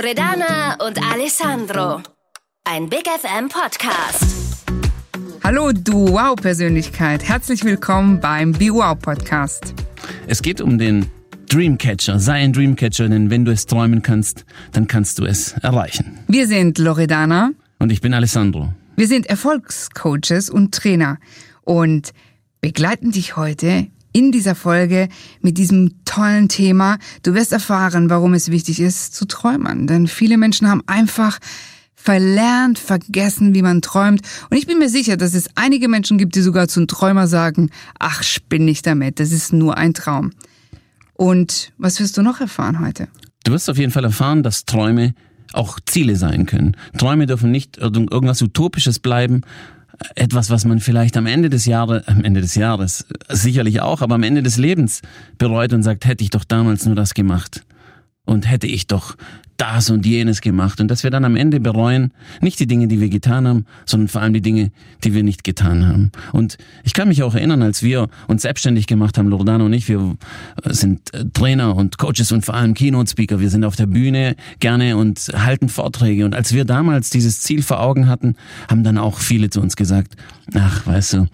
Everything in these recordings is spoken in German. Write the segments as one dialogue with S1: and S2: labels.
S1: Loredana und Alessandro. Ein Big FM Podcast.
S2: Hallo, du Wow-Persönlichkeit. Herzlich willkommen beim Be Wow Podcast.
S3: Es geht um den Dreamcatcher. Sei ein Dreamcatcher, denn wenn du es träumen kannst, dann kannst du es erreichen.
S2: Wir sind Loredana.
S3: Und ich bin Alessandro.
S2: Wir sind Erfolgscoaches und Trainer und begleiten dich heute in dieser Folge mit diesem tollen Thema. Du wirst erfahren, warum es wichtig ist zu träumen. Denn viele Menschen haben einfach verlernt, vergessen, wie man träumt. Und ich bin mir sicher, dass es einige Menschen gibt, die sogar zum Träumer sagen, ach, spinn nicht damit, das ist nur ein Traum. Und was wirst du noch erfahren heute?
S3: Du wirst auf jeden Fall erfahren, dass Träume auch Ziele sein können. Träume dürfen nicht irgendwas Utopisches bleiben, etwas, was man vielleicht am Ende des Jahres, am Ende des Jahres sicherlich auch, aber am Ende des Lebens bereut und sagt, hätte ich doch damals nur das gemacht und hätte ich doch das und jenes gemacht. Und dass wir dann am Ende bereuen, nicht die Dinge, die wir getan haben, sondern vor allem die Dinge, die wir nicht getan haben. Und ich kann mich auch erinnern, als wir uns selbstständig gemacht haben, Loredana und ich, wir sind äh, Trainer und Coaches und vor allem Keynote-Speaker, wir sind auf der Bühne gerne und halten Vorträge. Und als wir damals dieses Ziel vor Augen hatten, haben dann auch viele zu uns gesagt, ach, weißt du,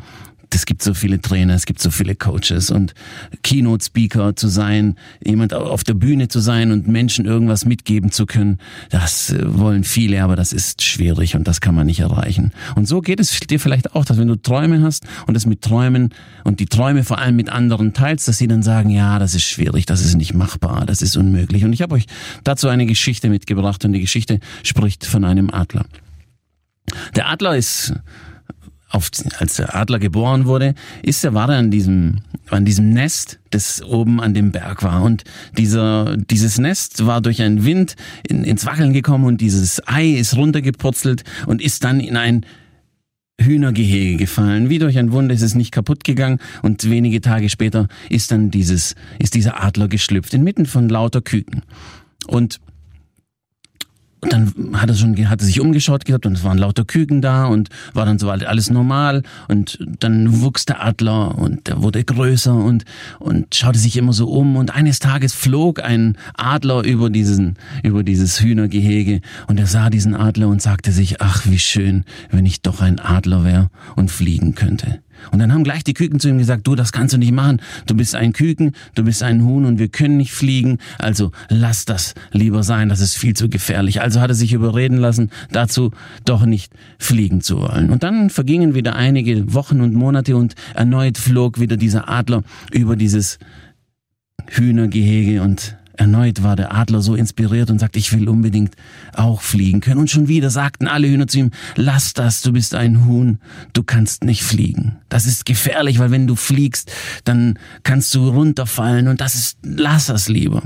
S3: es gibt so viele Trainer, es gibt so viele Coaches und Keynote-Speaker zu sein, jemand auf der Bühne zu sein und Menschen irgendwas mitgeben zu können, das äh, wollen viele, aber das ist schwierig und das kann man nicht erreichen. Und so geht es dir vielleicht auch, dass wenn du Träume hast und es mit Träumen und die Träume vor allem mit anderen teilst, dass sie dann sagen, ja, das ist schwierig, das ist nicht machbar, das ist unmöglich. Und ich habe euch dazu eine Geschichte mitgebracht und die Geschichte spricht von einem Adler. Der Adler ist auf, als der Adler geboren wurde, ist er, war er an diesem, an diesem Nest, das oben an dem Berg war. Und dieser, dieses Nest war durch einen Wind in, ins Wackeln gekommen und dieses Ei ist runtergepurzelt und ist dann in ein Hühnergehege gefallen. Wie durch ein Wunder ist es nicht kaputt gegangen und wenige Tage später ist dann dieses, ist dieser Adler geschlüpft, inmitten von lauter Küken. Und hat er schon, hat er sich umgeschaut gehabt und es waren lauter Küken da und war dann so alles normal und dann wuchs der Adler und der wurde größer und, und schaute sich immer so um und eines Tages flog ein Adler über diesen, über dieses Hühnergehege und er sah diesen Adler und sagte sich, ach, wie schön, wenn ich doch ein Adler wäre und fliegen könnte. Und dann haben gleich die Küken zu ihm gesagt, du, das kannst du nicht machen. Du bist ein Küken, du bist ein Huhn und wir können nicht fliegen. Also lass das lieber sein, das ist viel zu gefährlich. Also hat er sich überreden lassen, dazu doch nicht fliegen zu wollen. Und dann vergingen wieder einige Wochen und Monate und erneut flog wieder dieser Adler über dieses Hühnergehege und Erneut war der Adler so inspiriert und sagte, ich will unbedingt auch fliegen können. Und schon wieder sagten alle Hühner zu ihm, lass das, du bist ein Huhn, du kannst nicht fliegen. Das ist gefährlich, weil wenn du fliegst, dann kannst du runterfallen und das ist, lass das lieber.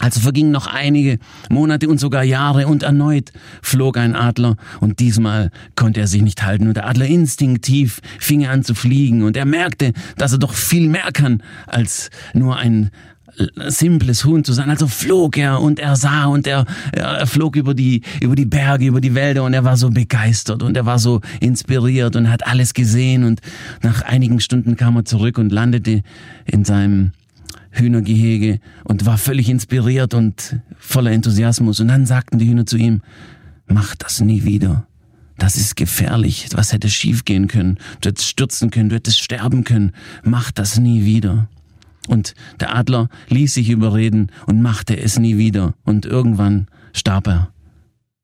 S3: Also vergingen noch einige Monate und sogar Jahre und erneut flog ein Adler und diesmal konnte er sich nicht halten und der Adler instinktiv fing an zu fliegen und er merkte, dass er doch viel mehr kann als nur ein simples Huhn zu sein. Also flog er und er sah und er, er flog über die, über die Berge, über die Wälder und er war so begeistert und er war so inspiriert und hat alles gesehen und nach einigen Stunden kam er zurück und landete in seinem Hühnergehege und war völlig inspiriert und voller Enthusiasmus. Und dann sagten die Hühner zu ihm, mach das nie wieder. Das ist gefährlich. Was hätte schiefgehen können? Du hättest stürzen können, du hättest sterben können. Mach das nie wieder. Und der Adler ließ sich überreden und machte es nie wieder. Und irgendwann starb er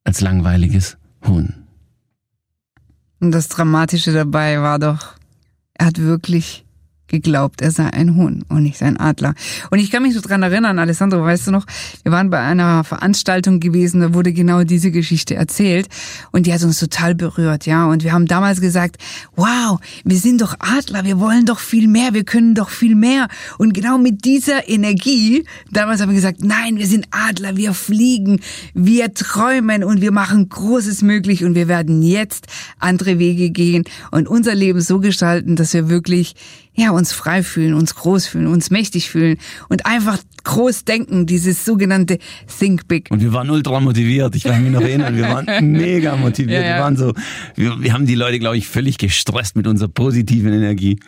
S3: als langweiliges Huhn.
S2: Und das Dramatische dabei war doch, er hat wirklich geglaubt, er sei ein Huhn und nicht ein Adler. Und ich kann mich so dran erinnern, Alessandro, weißt du noch, wir waren bei einer Veranstaltung gewesen, da wurde genau diese Geschichte erzählt und die hat uns total berührt, ja. Und wir haben damals gesagt, wow, wir sind doch Adler, wir wollen doch viel mehr, wir können doch viel mehr. Und genau mit dieser Energie, damals haben wir gesagt, nein, wir sind Adler, wir fliegen, wir träumen und wir machen Großes möglich und wir werden jetzt andere Wege gehen und unser Leben so gestalten, dass wir wirklich ja, uns frei fühlen, uns groß fühlen, uns mächtig fühlen und einfach groß denken, dieses sogenannte Think Big.
S3: Und wir waren ultra motiviert. Ich kann mich noch erinnern, wir waren mega motiviert. Ja, ja. Wir waren so, wir, wir haben die Leute, glaube ich, völlig gestresst mit unserer positiven Energie.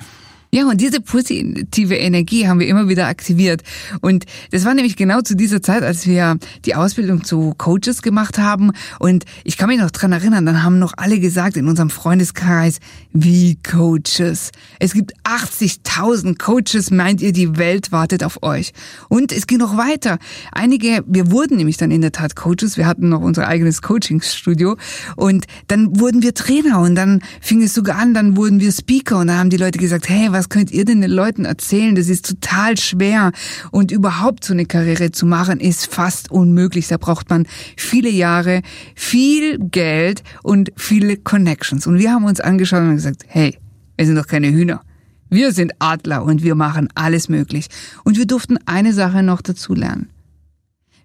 S2: Ja, und diese positive Energie haben wir immer wieder aktiviert. Und das war nämlich genau zu dieser Zeit, als wir die Ausbildung zu Coaches gemacht haben. Und ich kann mich noch dran erinnern, dann haben noch alle gesagt in unserem Freundeskreis, wie Coaches. Es gibt 80.000 Coaches, meint ihr, die Welt wartet auf euch. Und es ging noch weiter. Einige, wir wurden nämlich dann in der Tat Coaches. Wir hatten noch unser eigenes Coachingstudio. Und dann wurden wir Trainer und dann fing es sogar an, dann wurden wir Speaker und dann haben die Leute gesagt, hey, was könnt ihr denn den Leuten erzählen? Das ist total schwer und überhaupt so eine Karriere zu machen ist fast unmöglich. Da braucht man viele Jahre, viel Geld und viele Connections. Und wir haben uns angeschaut und gesagt, hey, wir sind doch keine Hühner. Wir sind Adler und wir machen alles möglich. Und wir durften eine Sache noch dazu lernen.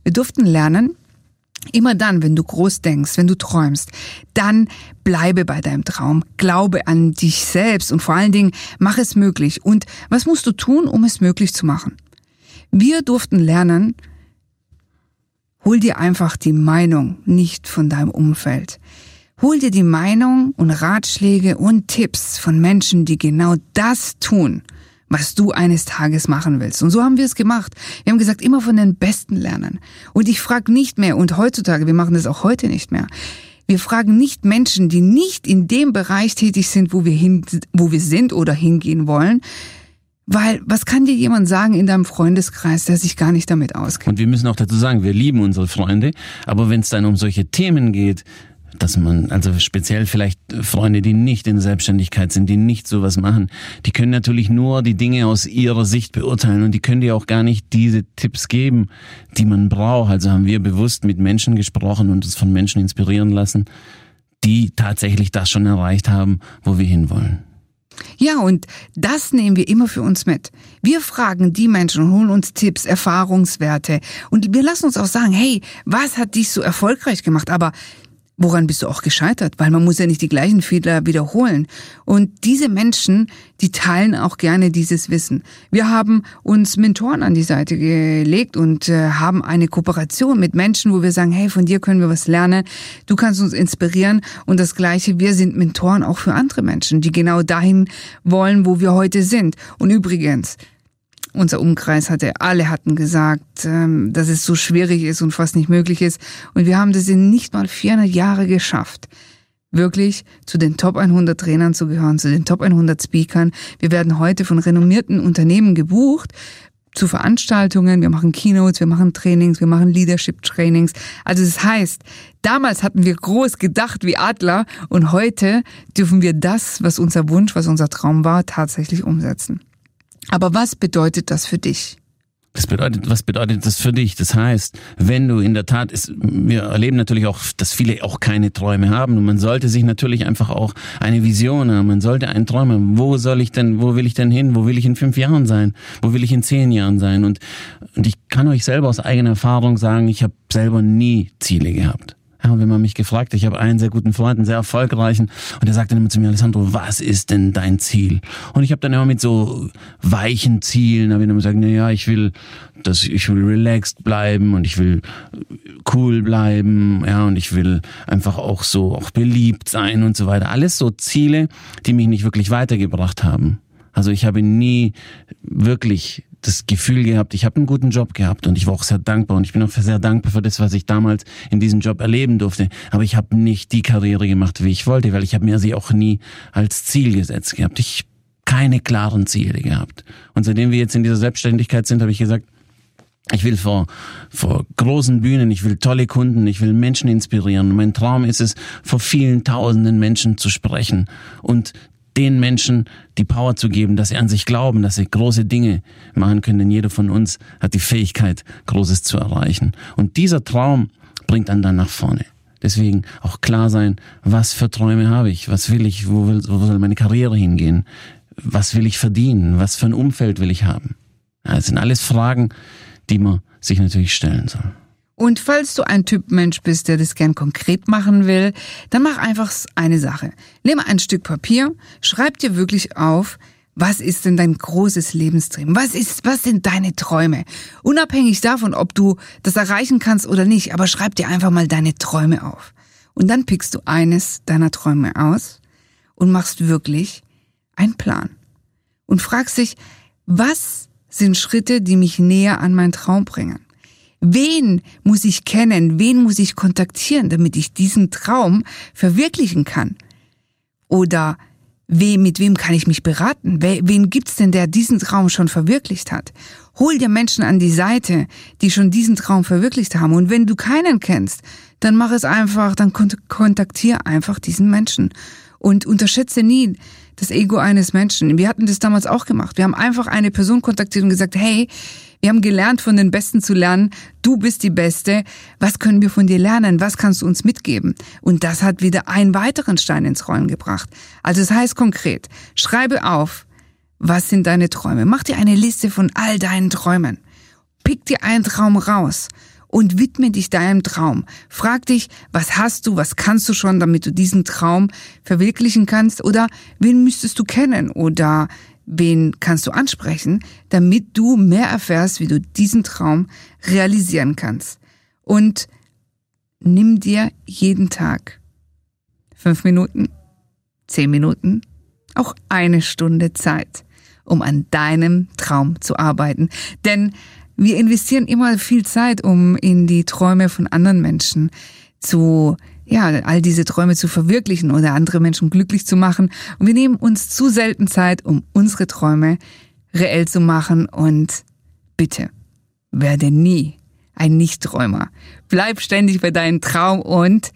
S2: Wir durften lernen, Immer dann, wenn du groß denkst, wenn du träumst, dann bleibe bei deinem Traum, glaube an dich selbst und vor allen Dingen mach es möglich. Und was musst du tun, um es möglich zu machen? Wir durften lernen, hol dir einfach die Meinung nicht von deinem Umfeld. Hol dir die Meinung und Ratschläge und Tipps von Menschen, die genau das tun, was du eines Tages machen willst. Und so haben wir es gemacht. Wir haben gesagt, immer von den Besten lernen. Und ich frage nicht mehr, und heutzutage, wir machen das auch heute nicht mehr, wir fragen nicht Menschen, die nicht in dem Bereich tätig sind, wo wir hin, wo wir sind oder hingehen wollen, weil was kann dir jemand sagen in deinem Freundeskreis, der sich gar nicht damit auskennt?
S3: Und wir müssen auch dazu sagen, wir lieben unsere Freunde, aber wenn es dann um solche Themen geht, dass man, also speziell vielleicht Freunde, die nicht in Selbstständigkeit sind, die nicht sowas machen, die können natürlich nur die Dinge aus ihrer Sicht beurteilen und die können dir auch gar nicht diese Tipps geben, die man braucht. Also haben wir bewusst mit Menschen gesprochen und uns von Menschen inspirieren lassen, die tatsächlich das schon erreicht haben, wo wir hinwollen.
S2: Ja, und das nehmen wir immer für uns mit. Wir fragen die Menschen holen uns Tipps, Erfahrungswerte und wir lassen uns auch sagen, hey, was hat dich so erfolgreich gemacht? Aber Woran bist du auch gescheitert? Weil man muss ja nicht die gleichen Fehler wiederholen. Und diese Menschen, die teilen auch gerne dieses Wissen. Wir haben uns Mentoren an die Seite gelegt und äh, haben eine Kooperation mit Menschen, wo wir sagen, hey, von dir können wir was lernen. Du kannst uns inspirieren. Und das Gleiche, wir sind Mentoren auch für andere Menschen, die genau dahin wollen, wo wir heute sind. Und übrigens, unser Umkreis hatte, alle hatten gesagt, ähm, dass es so schwierig ist und fast nicht möglich ist. Und wir haben das in nicht mal 400 Jahre geschafft wirklich zu den Top 100 Trainern zu gehören, zu den Top 100 Speakern. Wir werden heute von renommierten Unternehmen gebucht zu Veranstaltungen. Wir machen Keynotes, wir machen Trainings, wir machen Leadership Trainings. Also das heißt, damals hatten wir groß gedacht wie Adler und heute dürfen wir das, was unser Wunsch, was unser Traum war, tatsächlich umsetzen. Aber was bedeutet das für dich?
S3: Das bedeutet, was bedeutet das für dich? Das heißt, wenn du in der Tat, ist, wir erleben natürlich auch, dass viele auch keine Träume haben und man sollte sich natürlich einfach auch eine Vision haben. Man sollte einen Traum haben. Wo soll ich denn, wo will ich denn hin? Wo will ich in fünf Jahren sein? Wo will ich in zehn Jahren sein? Und, und ich kann euch selber aus eigener Erfahrung sagen, ich habe selber nie Ziele gehabt. Ja, wenn man mich gefragt, ich habe einen sehr guten Freund, einen sehr erfolgreichen, und der sagt dann immer zu mir, Alessandro, was ist denn dein Ziel? Und ich habe dann immer mit so weichen Zielen, habe ich dann gesagt, na ja, ich will, dass ich will relaxed bleiben und ich will cool bleiben, ja, und ich will einfach auch so auch beliebt sein und so weiter. Alles so Ziele, die mich nicht wirklich weitergebracht haben. Also ich habe nie wirklich das Gefühl gehabt, ich habe einen guten Job gehabt und ich war auch sehr dankbar und ich bin auch sehr dankbar für das, was ich damals in diesem Job erleben durfte. Aber ich habe nicht die Karriere gemacht, wie ich wollte, weil ich habe mir sie auch nie als Ziel gesetzt gehabt. Ich keine klaren Ziele gehabt. Und seitdem wir jetzt in dieser Selbstständigkeit sind, habe ich gesagt, ich will vor, vor großen Bühnen, ich will tolle Kunden, ich will Menschen inspirieren. Mein Traum ist es, vor vielen tausenden Menschen zu sprechen und den Menschen die Power zu geben, dass sie an sich glauben, dass sie große Dinge machen können, denn jeder von uns hat die Fähigkeit, Großes zu erreichen. Und dieser Traum bringt dann dann nach vorne. Deswegen auch klar sein, was für Träume habe ich, was will ich, wo, will, wo soll meine Karriere hingehen, was will ich verdienen, was für ein Umfeld will ich haben. Das sind alles Fragen, die man sich natürlich stellen soll.
S2: Und falls du ein Typ Mensch bist, der das gern konkret machen will, dann mach einfach eine Sache. Nimm ein Stück Papier, schreib dir wirklich auf, was ist denn dein großes Lebenstream? Was ist, was sind deine Träume? Unabhängig davon, ob du das erreichen kannst oder nicht, aber schreib dir einfach mal deine Träume auf. Und dann pickst du eines deiner Träume aus und machst wirklich einen Plan. und fragst dich, was sind Schritte, die mich näher an meinen Traum bringen? Wen muss ich kennen? Wen muss ich kontaktieren, damit ich diesen Traum verwirklichen kann? Oder we, mit wem kann ich mich beraten? Wen gibt's denn, der diesen Traum schon verwirklicht hat? Hol dir Menschen an die Seite, die schon diesen Traum verwirklicht haben. Und wenn du keinen kennst, dann mach es einfach, dann kontaktier einfach diesen Menschen. Und unterschätze nie das Ego eines Menschen. Wir hatten das damals auch gemacht. Wir haben einfach eine Person kontaktiert und gesagt, hey, wir haben gelernt, von den Besten zu lernen. Du bist die Beste. Was können wir von dir lernen? Was kannst du uns mitgeben? Und das hat wieder einen weiteren Stein ins Rollen gebracht. Also es das heißt konkret, schreibe auf, was sind deine Träume? Mach dir eine Liste von all deinen Träumen. Pick dir einen Traum raus und widme dich deinem Traum. Frag dich, was hast du, was kannst du schon, damit du diesen Traum verwirklichen kannst oder wen müsstest du kennen oder wen kannst du ansprechen, damit du mehr erfährst, wie du diesen Traum realisieren kannst. Und nimm dir jeden Tag fünf Minuten, zehn Minuten, auch eine Stunde Zeit, um an deinem Traum zu arbeiten. Denn wir investieren immer viel Zeit, um in die Träume von anderen Menschen zu ja, all diese Träume zu verwirklichen oder andere Menschen glücklich zu machen. Und wir nehmen uns zu selten Zeit, um unsere Träume reell zu machen. Und bitte, werde nie ein Nichtträumer. Bleib ständig bei deinem Traum und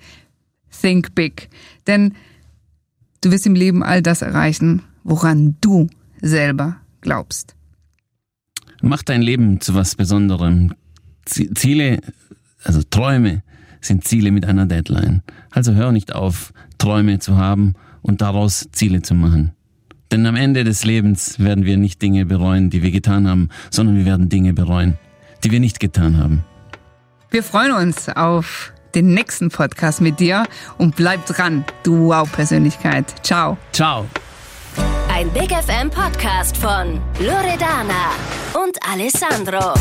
S2: think big. Denn du wirst im Leben all das erreichen, woran du selber glaubst.
S3: Mach dein Leben zu was Besonderem. Ziele, also Träume, sind Ziele mit einer Deadline. Also hör nicht auf, Träume zu haben und daraus Ziele zu machen. Denn am Ende des Lebens werden wir nicht Dinge bereuen, die wir getan haben, sondern wir werden Dinge bereuen, die wir nicht getan haben.
S2: Wir freuen uns auf den nächsten Podcast mit dir und bleib dran, du Wow-Persönlichkeit. Ciao.
S3: Ciao.
S1: Ein Big FM Podcast von Loredana und Alessandro.